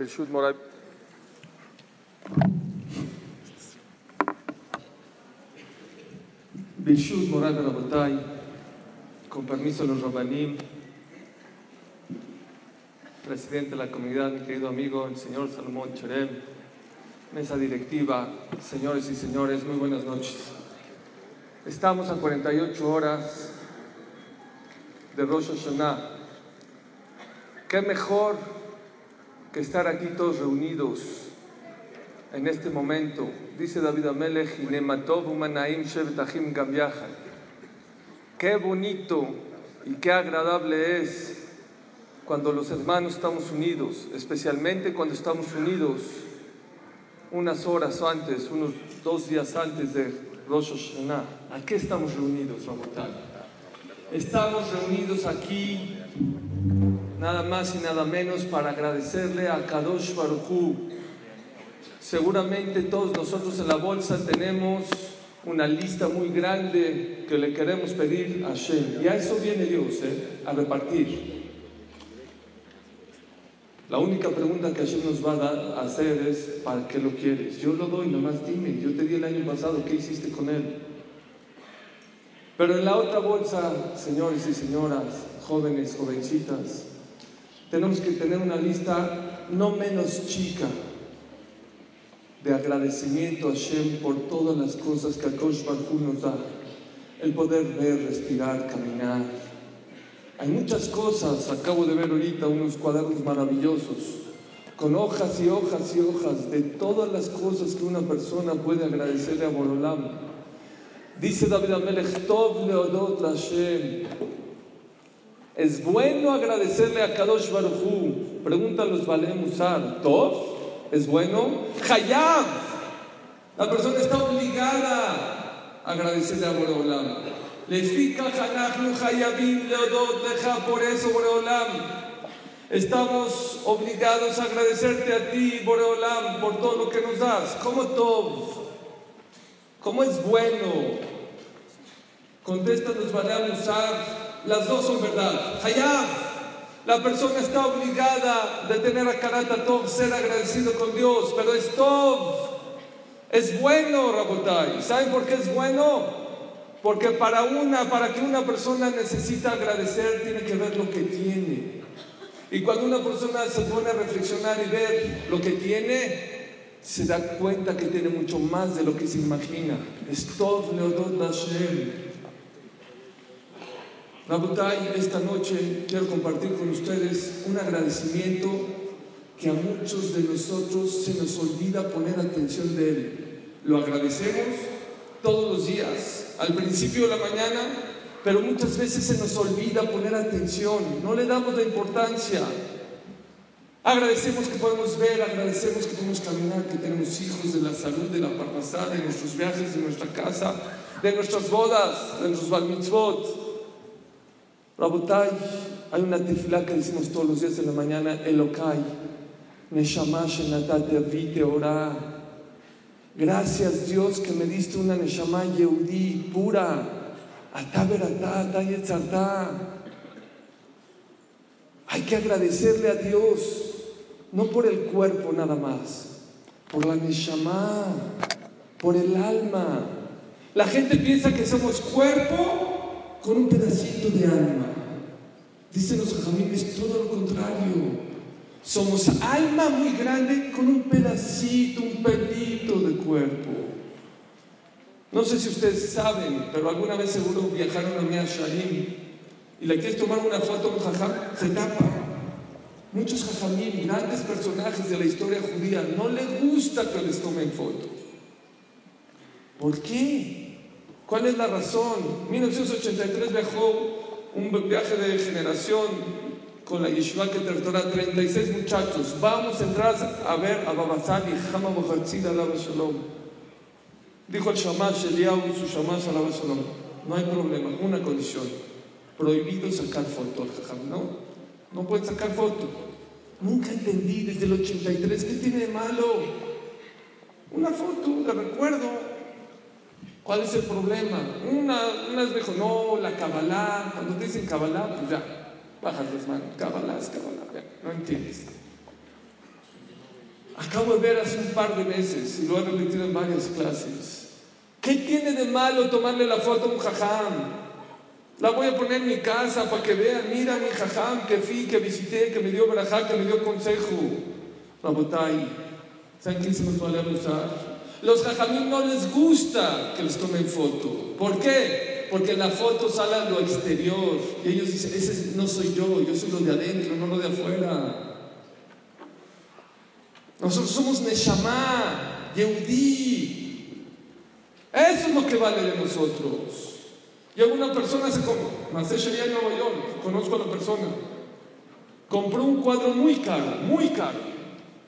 Bishud Moray Rabotay, con permiso de los Rabanim, presidente de la comunidad, mi querido amigo, el señor Salomón Cherem, mesa directiva, señores y señores, muy buenas noches. Estamos a 48 horas de Rosh Hashanah. ¿Qué mejor que estar aquí todos reunidos en este momento? Dice David Amelech. Qué bonito y qué agradable es cuando los hermanos estamos unidos, especialmente cuando estamos unidos unas horas antes, unos dos días antes de Rosh Hashanah. ¿A qué estamos reunidos, Rabotai? Estamos reunidos aquí nada más y nada menos para agradecerle a Kadosh Baruj Hu. Seguramente todos nosotros en la bolsa tenemos una lista muy grande que le queremos pedir a Hashem. Y a eso viene Dios, ¿eh? a repartir. La única pregunta que Hashem nos va a, a hacer es, ¿para qué lo quieres? Yo lo doy, nomás dime. Yo te di el año pasado, ¿qué hiciste con él? Pero en la otra bolsa, señores y señoras, jóvenes, jovencitas, tenemos que tener una lista no menos chica de agradecimiento a Hashem por todas las cosas que Akosh Baruj Hu nos da. El poder ver, respirar, caminar. Hay muchas cosas, acabo de ver ahorita unos cuadernos maravillosos, con hojas y hojas y hojas de todas las cosas que una persona puede agradecerle a Borolam. Dice David Amelech, Tov leodot Hashem. Es bueno agradecerle a Kadosh Baruj Hu. Preguntan los Balem Musar, ¿Tov? ¿Es bueno? Hayab. La persona está obligada a agradecerle a Boreolam. Por eso, Boreolam, estamos obligados a agradecerte a ti, Boreolam, por todo lo que nos das. ¿Cómo Tov? ¿Cómo es bueno? Contesta los Balem. Las dos son verdad. Hayab. La persona está obligada de tener a Karata Tov, ser agradecido con Dios, pero es Tov, es bueno, Rabotai. ¿Saben por qué es bueno? Porque para una, para que una persona necesita agradecer, tiene que ver lo que tiene. Y cuando una persona se pone a reflexionar y ver lo que tiene, se da cuenta que tiene mucho más de lo que se imagina. Es Tov Leodot Hashem. Rabotai, esta noche quiero compartir con ustedes un agradecimiento que a muchos de nosotros se nos olvida poner atención de él. Lo agradecemos todos los días, al principio de la mañana, pero muchas veces se nos olvida poner atención, no le damos la importancia. Agradecemos que podemos ver, agradecemos que podemos caminar, que tenemos hijos, de la salud, de la parnasá, de nuestros viajes, de nuestra casa, de nuestras bodas, de nuestros bar mitzvot. Rabotai, hay una tefilá que decimos todos los días en la mañana, Elokai, Neshama Shenatate Avite Ora. Gracias Dios que me diste una Neshama Yehudi pura. Ataberata, Atayetzarta. Hay que agradecerle a Dios, no por el cuerpo nada más, por la Neshama, por el alma. La gente piensa que somos cuerpo con un pedacito de alma. Dicen los jajamim, es todo lo contrario. Somos alma muy grande con un pedacito, un pelito de cuerpo. No sé si ustedes saben, pero alguna vez seguro viajaron a Mea Sharim y le quieres tomar una foto a un jajam, se tapa. Muchos jajamim, grandes personajes de la historia judía, no les gusta que les tomen foto. ¿Por qué? ¿Cuál es la razón? 1983 viajó un viaje de generación con la yeshiva que Torah, 36 muchachos. Vamos a entrar a ver a Babasali, Hama Bohatzid Alaba Shalom. Dijo el Shamash Eliyahu, su Shamash Alaba Shalom. No hay problema, una condición. Prohibido sacar foto al No, no pueden sacar foto. Nunca entendí desde el 83 qué tiene de malo. Una foto de recuerdo. ¿Cuál es el problema? Una, vez dijo, no, la Kabbalah. Cuando te dicen Kabbalah, pues ya, bajas las manos. Kabbalah es Kabbalah. no entiendes. Acabo de ver hace un par de meses y lo he repetido en varias clases. ¿Qué tiene de malo tomarle la foto a un jajam? La voy a poner en mi casa para que vean, mira mi jajam que fui, que visité, que me dio barajá, que me dio consejo. Rabotai, ¿saben quién se nos vale abusar? Los jajamín no les gusta que les tomen foto. ¿Por qué? Porque la foto sale a lo exterior. Y ellos dicen, ese no soy yo, yo soy lo de adentro, no lo de afuera. Nosotros somos Neshama, Yehudi. Eso es lo que vale de nosotros. Y alguna persona se compró, en Nueva York, conozco a la persona, compró un cuadro muy caro, muy caro.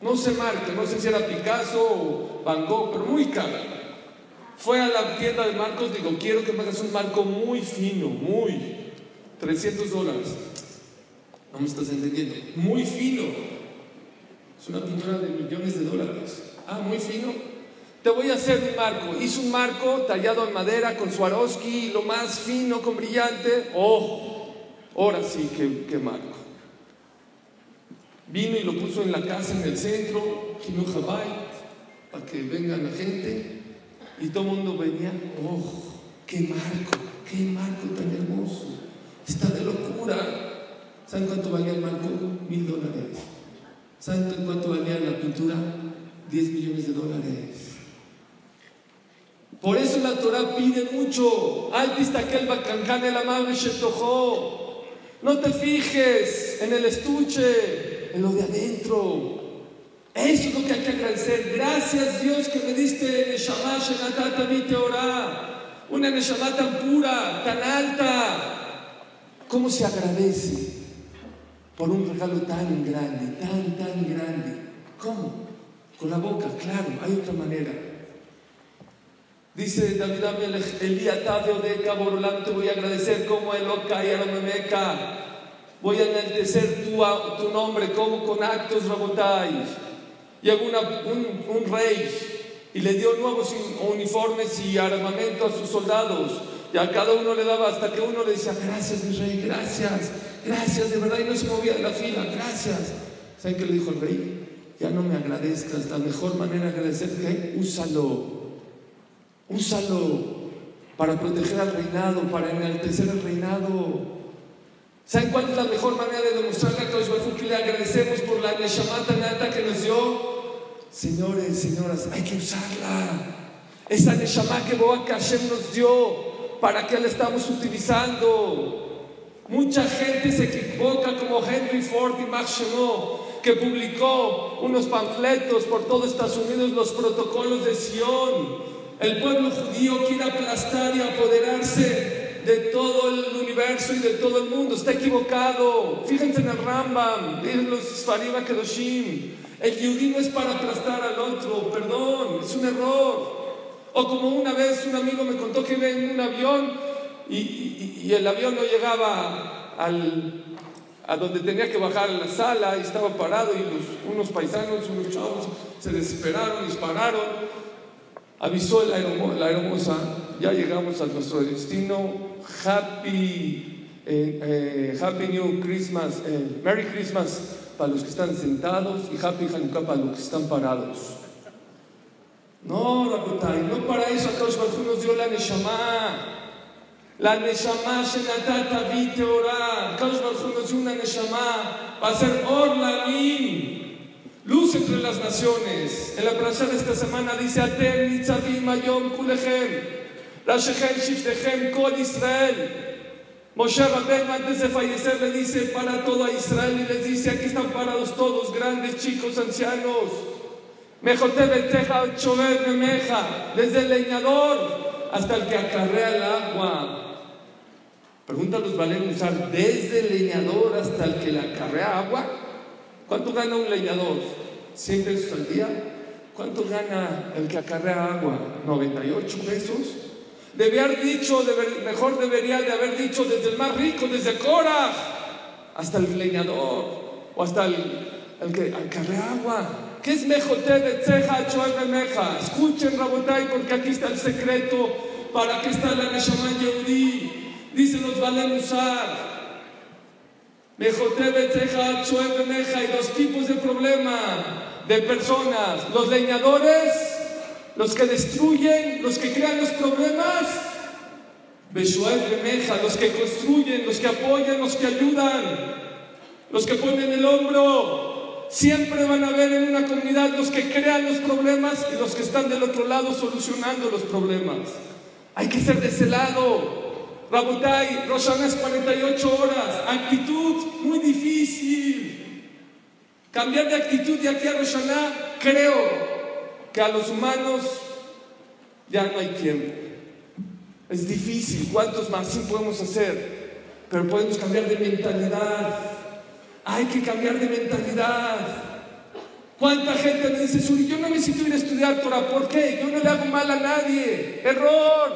No sé marca, no sé si era Picasso Van Gogh, pero muy caro. Fue a la tienda de marcos, digo, quiero que me hagas un marco muy fino, muy, 300 dólares. No me estás entendiendo, muy fino. Es una pintura de millones de dólares. Ah, muy fino. Te voy a hacer un marco. Hizo un marco tallado en madera con Swarovski, lo más fino, con brillante. Oh, ahora sí, qué, marco. Vino y lo puso en la casa en el centro, para que venga la gente. Y todo el mundo venía, oh, qué marco, qué marco tan hermoso. Está de locura. ¿Saben cuánto valía el marco? Mil dólares. ¿Saben cuánto valía la pintura? Diez millones de dólares. Por eso la Torah pide mucho. No te fijes en el estuche, en lo de adentro. Eso es lo que hay que agradecer. Gracias Dios que me diste Neshama Shenatata Orá. Una Neshama tan pura, tan alta. ¿Cómo se agradece por un regalo tan grande, tan, tan grande? ¿Cómo? Con la boca, claro, hay otra manera. Dice David Amelech, Elías de Borolán, te voy a agradecer como el Oca y Meca. Voy a enaltecer tu, tu nombre como con actos rabotais. Llegó un, un, rey y le dio nuevos uniformes y armamento a sus soldados. Y a cada uno le daba hasta que uno le decía, gracias mi rey, gracias, gracias, de verdad, y no se movía de la fila, gracias. ¿Saben qué le dijo el rey? Ya no me agradezcas, la mejor manera de agradecerte, úsalo Úsalo para proteger al reinado, para enaltecer el reinado. ¿Saben cuál es la mejor manera de demostrarle a Dios que le agradecemos por la Neshamata Nata que nos dio? Señores, señoras, hay que usarla. Esa Neshama que Boa Hashem nos dio, ¿para qué la estamos utilizando? Mucha gente se equivoca como Henry Ford y Max que publicó unos panfletos por todo Estados Unidos, los protocolos de Sion el pueblo judío quiere aplastar y apoderarse de todo el universo y de todo el mundo. Está equivocado. Fíjense en el Rambam, en los Sfarima Kedoshim. El judío no es para aplastar al otro, perdón, es un error. O como una vez un amigo me contó que iba en un avión y, el avión no llegaba al, a donde tenía que bajar a la sala y estaba parado y unos paisanos, unos chavos se desesperaron, dispararon Avisó la, hermosa, ya llegamos a nuestro destino. Happy, eh, eh, happy New Christmas, eh, Merry Christmas para los que están sentados y Happy Hanukkah para los que están parados. No, Rabotai, no para eso Akadosh Baruch nos dio la Neshama. La Neshama Shenatata Vite Ora. Akadosh Baruch nos dio una Neshama para ser Or luz entre las naciones. En la plaza de esta semana dice, Aten nitzavim ayom kulechem, Rashechem shiftechem kol Israel. Moshe Rabbeinu antes de fallecer le dice para toda Israel y les dice, aquí están parados todos, grandes, chicos, ancianos. Mejotebeteja chover memeja, desde el leñador hasta el que acarrea el agua. Pregunta a los usar desde el leñador hasta el que le acarrea agua. ¿Cuánto gana un leñador? ¿100 pesos al día? ¿Cuánto gana el que acarrea agua? ¿98 pesos? Debía haber dicho, mejor debería de haber dicho desde el más rico, desde Cora, hasta el leñador, o hasta el, que acarrea agua. ¿Qué es mejote de ceja, meja? Escuchen, Rabotay, porque aquí está el secreto para que está la Neshama Yehudi. Dice los valen usar. Mejote de ceja, meja, y dos tipos de problema de personas, los leñadores, los que destruyen, los que crean los problemas, Meja, los que construyen, los que apoyan, los que ayudan, los que ponen el hombro. Siempre van a haber en una comunidad los que crean los problemas y los que están del otro lado solucionando los problemas. Hay que ser de ese lado. Rabotai, Roshanas 48 horas, actitud muy difícil. Cambiar de actitud de aquí a Roshaná, creo que a los humanos ya no hay tiempo. Es difícil, ¿cuántos más sí podemos hacer? Pero podemos cambiar de mentalidad. Hay que cambiar de mentalidad. ¿Cuánta gente dice, Suri, yo no necesito ir a estudiar Torah? ¿Por qué? Yo no le hago mal a nadie. Error.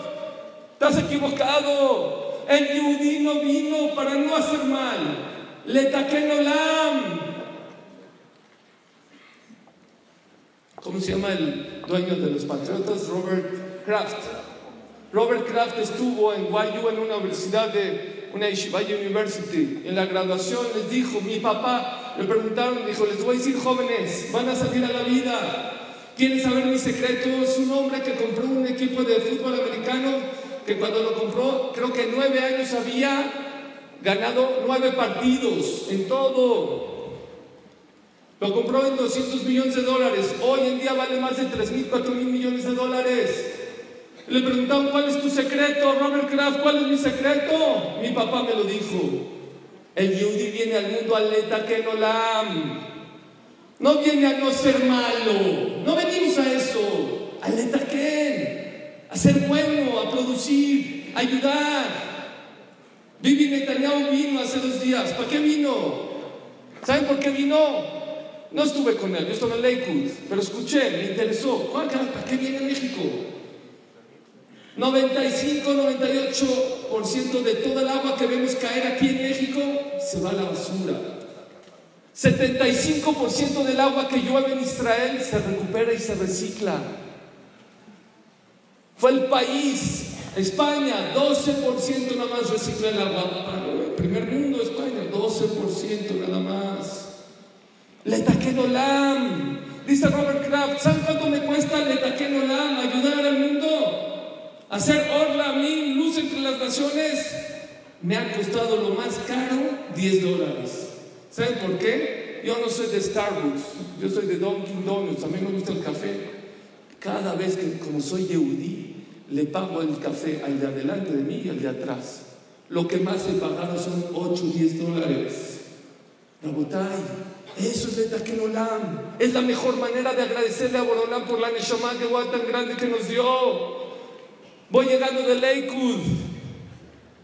Estás equivocado. El Yudí no vino para no hacer mal. Le taqué. ¿Cómo se llama el dueño de los Patriotas? Robert Kraft. Robert Kraft estuvo en YU, en una universidad de una Yeshiva University. En la graduación les dijo, mi papá, le preguntaron, dijo, les voy a decir jóvenes, van a salir a la vida. ¿Quieren saber mi secreto? Es un hombre que compró un equipo de fútbol americano que cuando lo compró, creo que nueve años había ganado nueve partidos en todo. Lo compró en 200 millones de dólares. Hoy en día vale más de 3 mil, 4 mil millones de dólares. Le preguntaron, ¿cuál es tu secreto, Robert Kraft? ¿Cuál es mi secreto? Mi papá me lo dijo. El Yehudi viene al mundo aleta que no viene a no ser malo. No venimos a eso. Aleta que a ser bueno, a producir, a ayudar. Vivi Netanyahu vino hace dos días. ¿Para qué vino? ¿Saben por qué vino? No estuve con él, yo estaba en Lakewood, pero escuché, me interesó. ¿Para qué viene México? 95, 98% de toda el agua que vemos caer aquí en México se va a la basura. 75% del agua que llueve en Israel se recupera y se recicla. Fue el país, España, 12% nada más recicla el agua. El primer mundo, España, 12% nada más. Le Olam. Dice Robert Kraft, ¿saben cuánto me cuesta Le Olam? Ayudar al mundo. Hacer Orla, mí, luz entre las naciones. Me ha costado lo más caro 10 dólares. ¿Saben por qué? Yo no soy de Starbucks, yo soy de Dunkin' Donuts, a mí me gusta el café. Cada vez que, como soy Yehudi, le pago el café al de adelante de mí y al de atrás. Lo que más he pagado son 8 o 10 dólares. Eso es el Olam. Es la mejor manera de agradecerle a Borolam por la Neshama de tan grande que nos dio. Voy llegando de Lakewood.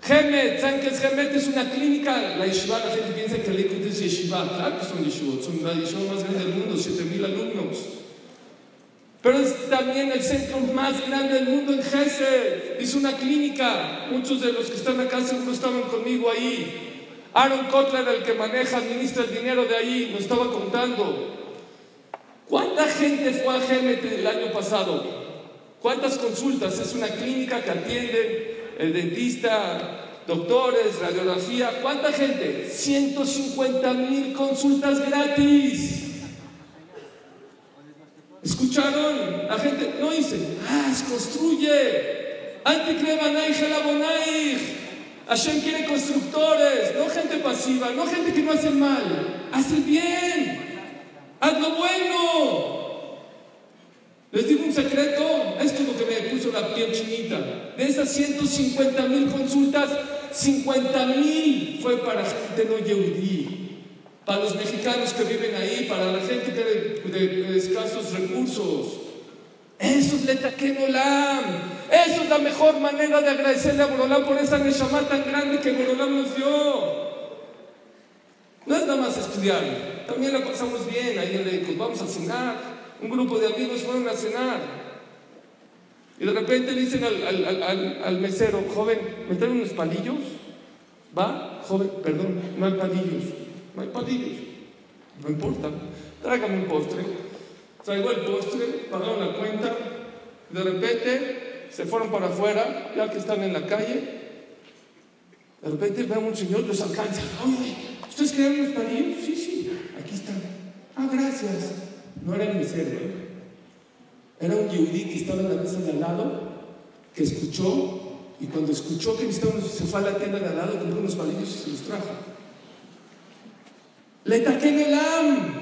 Gemet, ¿saben qué es Gemet? Es una clínica. La yeshiva, la gente piensa que Lakewood es yeshiva. Claro que son yeshivot, son la yeshiva más grande del mundo, 7000 alumnos. Pero es también el centro más grande del mundo en Gesed. Es una clínica. Muchos de los que están acá seguro estaban conmigo ahí. Aaron Kotler, el que maneja, administra el dinero de ahí, nos estaba contando. ¿Cuánta gente fue a GMT el año pasado? ¿Cuántas consultas? Es una clínica que atiende el dentista, doctores, radiografía. ¿Cuánta gente? 150 mil consultas gratis. ¿Escucharon? La gente no dice, ah, construye. Anticrebanay, Jalabonay. Hashem quiere constructores, no gente pasiva, no gente que no hace mal. Haz el bien, haz lo bueno. Les digo un secreto, esto es lo que me puso la piel chinita. De esas 150 mil consultas, 50 mil fue para gente no yehudí. Para los mexicanos que viven ahí, para la gente que de, de escasos recursos. Eso es Letaquen Eso es la mejor manera de agradecerle a Borolán por esa Neshama tan grande que Borolán nos dio. No es nada más estudiar, también la pasamos bien ahí en Leicos. Vamos a cenar. Un grupo de amigos fueron a cenar. Y de repente le dicen al, mesero, joven, ¿me traen unos palillos? ¿Va? Joven, perdón, no hay palillos. No hay palillos. No importa. Tráigame un postre. Traigo el postre, pagaron la cuenta. De repente se fueron para afuera, ya que están en la calle. De repente ven a un señor, los alcanza. Oye, ¿ustedes quieren unos palillos? Sí, sí, aquí están. Ah, gracias. No era el mesero. Era un yudí que estaba en la mesa de al lado, que escuchó, y cuando escuchó que necesitaba, se fue a la tienda de al lado, compró unos palillos y se los trajo. Le taqué en el AM.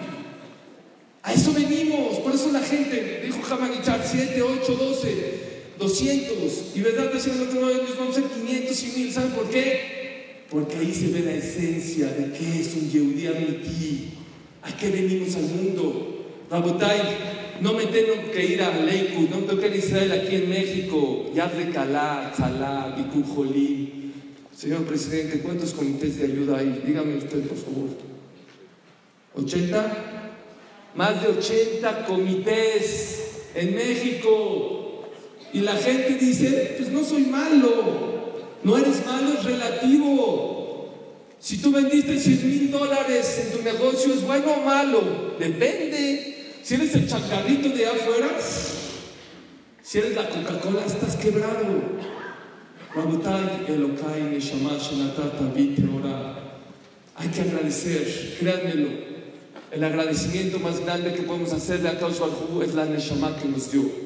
A eso venimos. Por eso la gente dijo Hamanichar 7, 8, 12, 200. Y verdad, decían el otro les vamos a ser 500 y 1000. ¿Saben por qué? Porque ahí se ve la esencia de qué es un Yehudi Amiti. ¿A qué venimos al mundo? Rabotai, no me tengo que ir a Leikud, no tengo que ir a Israel aquí en México. Ya Calá, Tzalá, Bikujolí. Señor presidente, ¿cuántos comités de ayuda hay? Dígame usted, por favor. ¿80? Más de 80 comités en México. Y la gente dice, pues no soy malo. No eres malo, es relativo. Si tú vendiste 100 mil dólares en tu negocio, ¿es bueno o malo? Depende. Si eres el chacarrito de afuera, si eres la Coca-Cola, estás quebrado. Hay que agradecer, créanmelo. El agradecimiento más grande que podemos hacerle a Kaush es la Neshama que nos dio.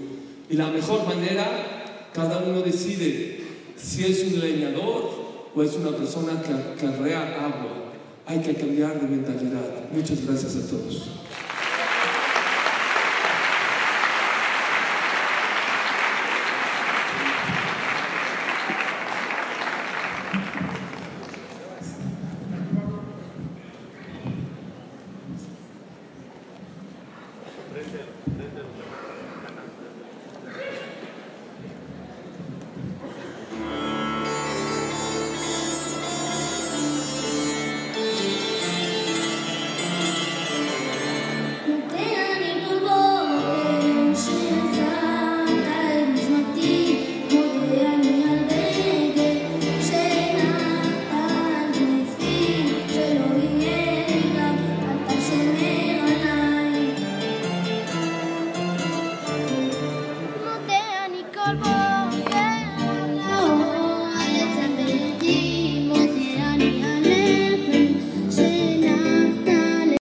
Y la mejor manera, cada uno decide si es un leñador o es una persona que carrea agua. Hay que cambiar de mentalidad. Muchas gracias a todos.